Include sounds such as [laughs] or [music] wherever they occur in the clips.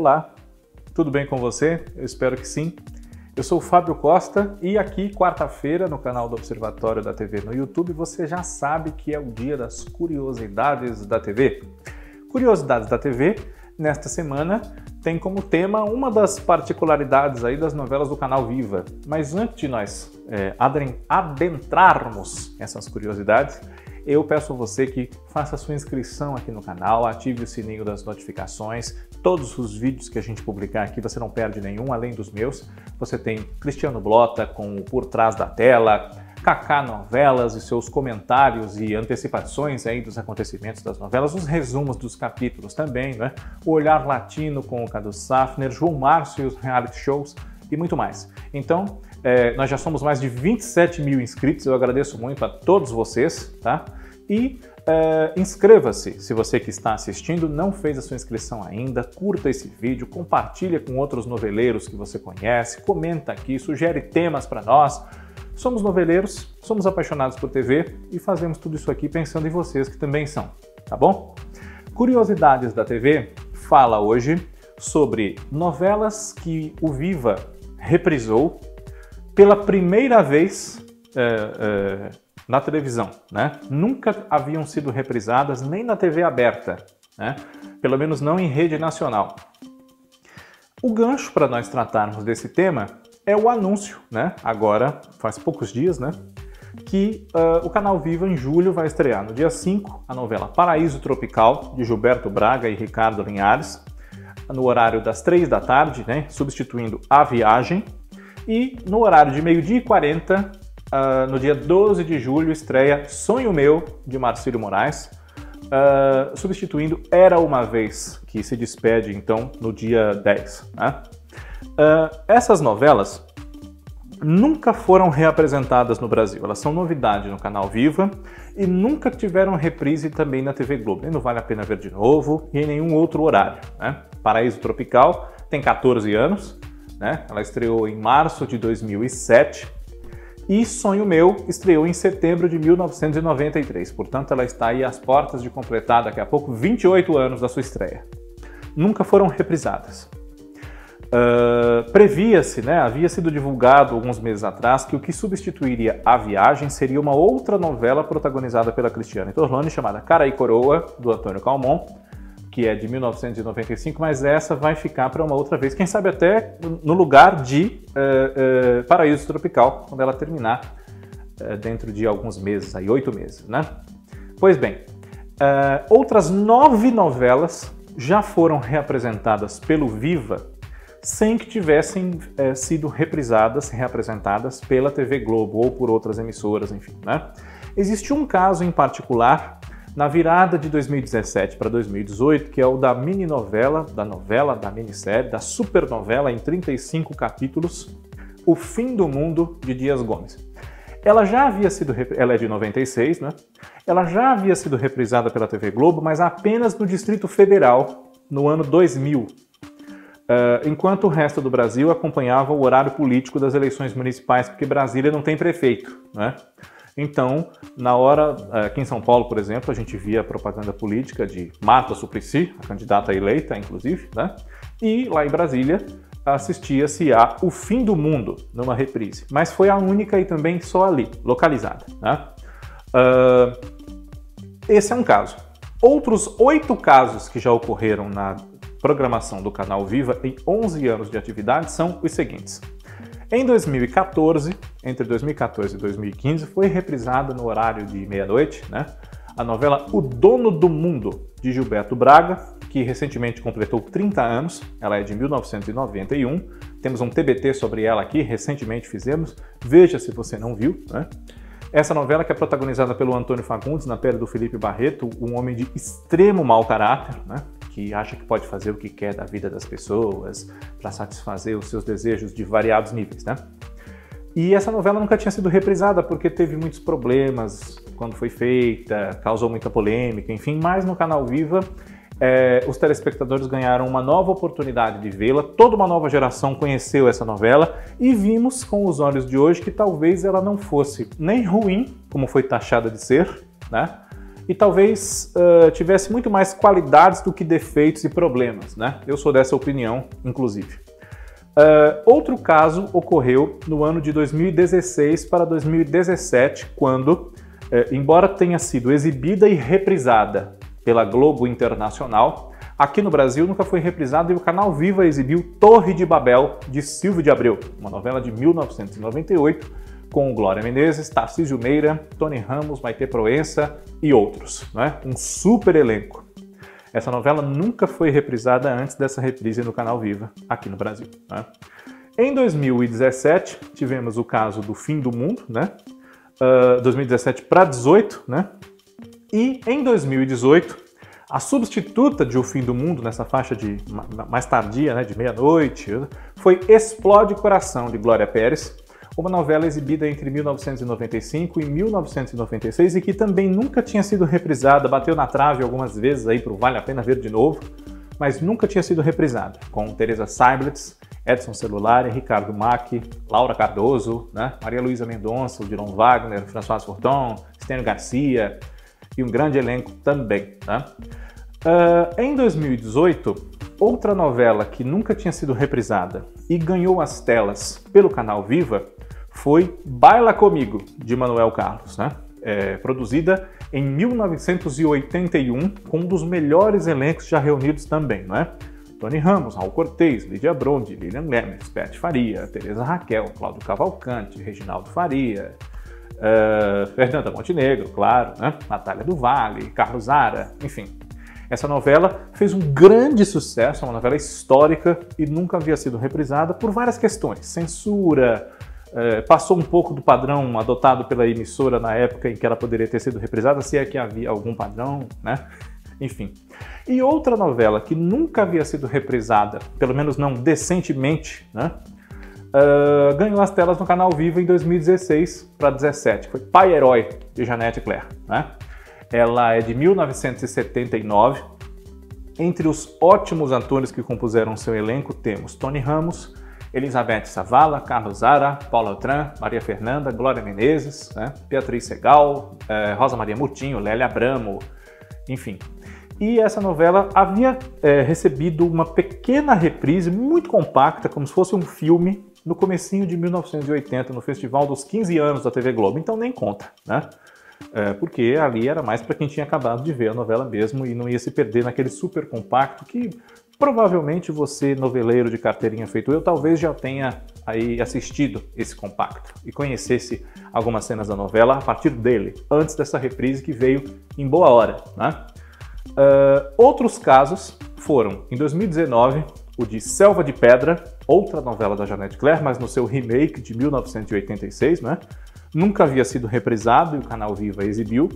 Olá, tudo bem com você? Eu espero que sim. Eu sou o Fábio Costa e aqui, quarta-feira, no canal do Observatório da TV no YouTube, você já sabe que é o dia das curiosidades da TV. Curiosidades da TV, nesta semana, tem como tema uma das particularidades aí das novelas do canal Viva. Mas antes de nós é, adentrarmos essas curiosidades, eu peço a você que faça sua inscrição aqui no canal, ative o sininho das notificações. Todos os vídeos que a gente publicar aqui você não perde nenhum, além dos meus. Você tem Cristiano Blota com o Por Trás da Tela, Kaká Novelas e seus comentários e antecipações aí dos acontecimentos das novelas, os resumos dos capítulos também, né? O Olhar Latino com o Cadu Safner, João Márcio e os reality shows e muito mais. Então, é, nós já somos mais de 27 mil inscritos, eu agradeço muito a todos vocês, tá? E é, inscreva-se se você que está assistindo não fez a sua inscrição ainda, curta esse vídeo, compartilha com outros noveleiros que você conhece, comenta aqui, sugere temas para nós. Somos noveleiros, somos apaixonados por TV e fazemos tudo isso aqui pensando em vocês que também são, tá bom? Curiosidades da TV fala hoje sobre novelas que o Viva reprisou pela primeira vez é, é, na televisão. Né? Nunca haviam sido reprisadas nem na TV aberta, né? pelo menos não em rede nacional. O gancho para nós tratarmos desse tema é o anúncio, né? agora faz poucos dias, né? que uh, o canal Viva em julho vai estrear no dia 5 a novela Paraíso Tropical, de Gilberto Braga e Ricardo Linhares, no horário das 3 da tarde, né? substituindo A Viagem, e no horário de meio-dia e 40, uh, no dia 12 de julho, estreia Sonho Meu, de Marcílio Moraes, uh, substituindo Era Uma Vez, que se despede então no dia 10. Né? Uh, essas novelas nunca foram reapresentadas no Brasil. Elas são novidade no canal Viva e nunca tiveram reprise também na TV Globo. Nem não vale a pena ver de novo e em nenhum outro horário. Né? Paraíso Tropical tem 14 anos, né? Ela estreou em março de 2007 e Sonho Meu estreou em setembro de 1993. Portanto, ela está aí às portas de completar daqui a pouco 28 anos da sua estreia. Nunca foram reprisadas. Uh, Previa-se, né, havia sido divulgado alguns meses atrás que o que substituiria A Viagem seria uma outra novela protagonizada pela Cristiane Torlone chamada Cara e Coroa, do Antônio Calmon, que é de 1995, mas essa vai ficar para uma outra vez, quem sabe até no lugar de uh, uh, Paraíso Tropical, quando ela terminar uh, dentro de alguns meses, aí oito meses, né? Pois bem, outras nove novelas já foram reapresentadas pelo Viva sem que tivessem sido reprisadas, reapresentadas pela TV Globo ou por outras emissoras, enfim, né? Existe um caso em particular na virada de 2017 para 2018, que é o da mini novela, da novela, da minissérie, da supernovela em 35 capítulos, O Fim do Mundo de Dias Gomes. Ela já havia sido, ela é de 96, né? Ela já havia sido reprisada pela TV Globo, mas apenas no Distrito Federal, no ano 2000, Uh, enquanto o resto do Brasil acompanhava o horário político das eleições municipais, porque Brasília não tem prefeito. Né? Então, na hora, eh, aqui em São Paulo, por exemplo, a gente via propaganda política de Marta Suplicy, a candidata eleita, inclusive, né? E lá em Brasília assistia-se a O Fim do Mundo, numa reprise. Mas foi a única e também só ali, localizada. Né? Uh, esse é um caso. Outros oito casos que já ocorreram na programação do canal Viva em 11 anos de atividade são os seguintes. Em 2014, entre 2014 e 2015, foi reprisada no horário de meia-noite, né? A novela O Dono do Mundo, de Gilberto Braga, que recentemente completou 30 anos, ela é de 1991. Temos um TBT sobre ela aqui, recentemente fizemos. Veja se você não viu, né? Essa novela que é protagonizada pelo Antônio Fagundes, na pele do Felipe Barreto, um homem de extremo mau caráter, né? Que acha que pode fazer o que quer da vida das pessoas para satisfazer os seus desejos de variados níveis, né? E essa novela nunca tinha sido reprisada porque teve muitos problemas quando foi feita, causou muita polêmica, enfim, mas no canal Viva é, os telespectadores ganharam uma nova oportunidade de vê-la, toda uma nova geração conheceu essa novela e vimos com os olhos de hoje que talvez ela não fosse nem ruim, como foi taxada de ser, né? E talvez uh, tivesse muito mais qualidades do que defeitos e problemas, né? Eu sou dessa opinião, inclusive. Uh, outro caso ocorreu no ano de 2016 para 2017, quando, uh, embora tenha sido exibida e reprisada pela Globo Internacional, aqui no Brasil nunca foi reprisada e o canal Viva exibiu Torre de Babel, de Silvio de Abreu, uma novela de 1998, com Glória Menezes, Tarcísio Meira, Tony Ramos, Maite Proença e outros. Né? Um super elenco. Essa novela nunca foi reprisada antes dessa reprise no canal Viva, aqui no Brasil. Né? Em 2017, tivemos o caso do Fim do Mundo, né? Uh, 2017 para 18, né? E em 2018, a substituta de O Fim do Mundo, nessa faixa de mais tardia, né, de meia-noite, foi Explode Coração, de Glória Pérez, uma novela exibida entre 1995 e 1996 e que também nunca tinha sido reprisada, bateu na trave algumas vezes aí para Vale a Pena Ver de Novo, mas nunca tinha sido reprisada, com Teresa Seiblitz, Edson Celular, Ricardo Mack, Laura Cardoso, né? Maria Luísa Mendonça, Diron Wagner, François Forton, Stênio Garcia e um grande elenco também. Né? Uh, em 2018, outra novela que nunca tinha sido reprisada e ganhou as telas pelo canal Viva foi Baila Comigo, de Manuel Carlos, né? É, produzida em 1981, com um dos melhores elencos já reunidos também, não é? Tony Ramos, Raul Cortez, Lídia Brondi, Lilian Lemes, Pet Faria, Teresa Raquel, Cláudio Cavalcante, Reginaldo Faria, uh, Fernanda Montenegro, claro, né? Natália do Carlos Zara, enfim. Essa novela fez um grande sucesso, é uma novela histórica e nunca havia sido reprisada por várias questões. Censura, é, passou um pouco do padrão adotado pela emissora na época em que ela poderia ter sido reprisada, se é que havia algum padrão, né? Enfim. E outra novela que nunca havia sido reprisada, pelo menos não decentemente, né? Uh, ganhou as telas no canal Vivo em 2016 para 17. Foi Pai Herói, de Janete Claire. Né? Ela é de 1979. Entre os ótimos atores que compuseram seu elenco temos Tony Ramos, Elizabeth Savala, Carlos Zara, Paula Tran, Maria Fernanda, Glória Menezes, né? Beatriz Segal, eh, Rosa Maria Murtinho, Lélia Abramo, enfim. E essa novela havia eh, recebido uma pequena reprise, muito compacta, como se fosse um filme, no comecinho de 1980, no Festival dos 15 anos da TV Globo, então nem conta, né? É, porque ali era mais para quem tinha acabado de ver a novela mesmo e não ia se perder naquele super compacto que Provavelmente você, noveleiro de carteirinha feito eu, talvez já tenha aí assistido esse compacto e conhecesse algumas cenas da novela a partir dele, antes dessa reprise que veio em boa hora. Né? Uh, outros casos foram, em 2019, o de Selva de Pedra, outra novela da Janete Claire, mas no seu remake de 1986, né? Nunca havia sido reprisado e o canal Viva exibiu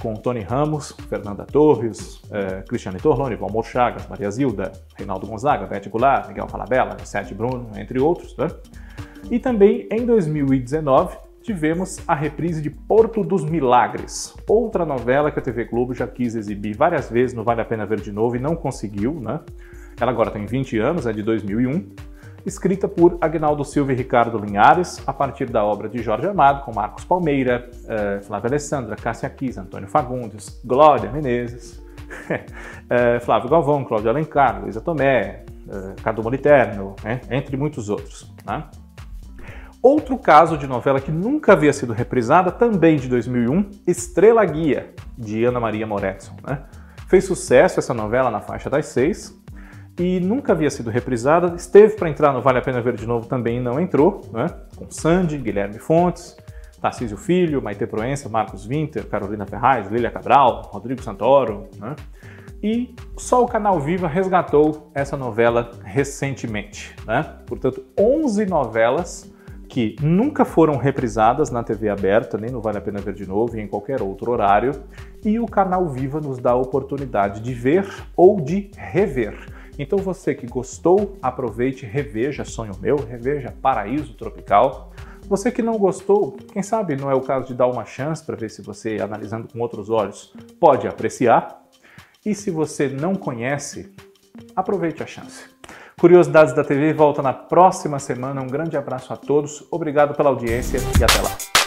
com Tony Ramos, Fernanda Torres, eh, Cristiane Torlone, Valmor Chagas, Maria Zilda, Reinaldo Gonzaga, Bete Goulart, Miguel Falabella, Sete Bruno, entre outros. Né? E também em 2019 tivemos a reprise de Porto dos Milagres, outra novela que a TV Globo já quis exibir várias vezes, não vale a pena ver de novo e não conseguiu. Né? Ela agora tem 20 anos, é de 2001 escrita por Agnaldo Silva e Ricardo Linhares, a partir da obra de Jorge Amado, com Marcos Palmeira, eh, Flávia Alessandra, Cássia Kiss, Antônio Fagundes, Glória Menezes, [laughs] eh, Flávio Galvão, Cláudio Alencar, Luísa Tomé, eh, Cadu Moliterno, né, entre muitos outros. Né? Outro caso de novela que nunca havia sido reprisada, também de 2001, Estrela Guia, de Ana Maria Moretson. Né? Fez sucesso essa novela na faixa das seis, e nunca havia sido reprisada. Esteve para entrar no Vale a Pena Ver de Novo também e não entrou, né? com Sandy, Guilherme Fontes, Tarcísio Filho, Maite Proença, Marcos Winter, Carolina Ferraz, Lília Cabral, Rodrigo Santoro. Né? E só o Canal Viva resgatou essa novela recentemente. Né? Portanto, 11 novelas que nunca foram reprisadas na TV aberta, nem no Vale a Pena Ver de Novo e em qualquer outro horário, e o Canal Viva nos dá a oportunidade de ver ou de rever. Então você que gostou, aproveite, reveja Sonho Meu, reveja Paraíso Tropical. Você que não gostou, quem sabe não é o caso de dar uma chance para ver se você, analisando com outros olhos, pode apreciar. E se você não conhece, aproveite a chance. Curiosidades da TV volta na próxima semana. Um grande abraço a todos, obrigado pela audiência e até lá.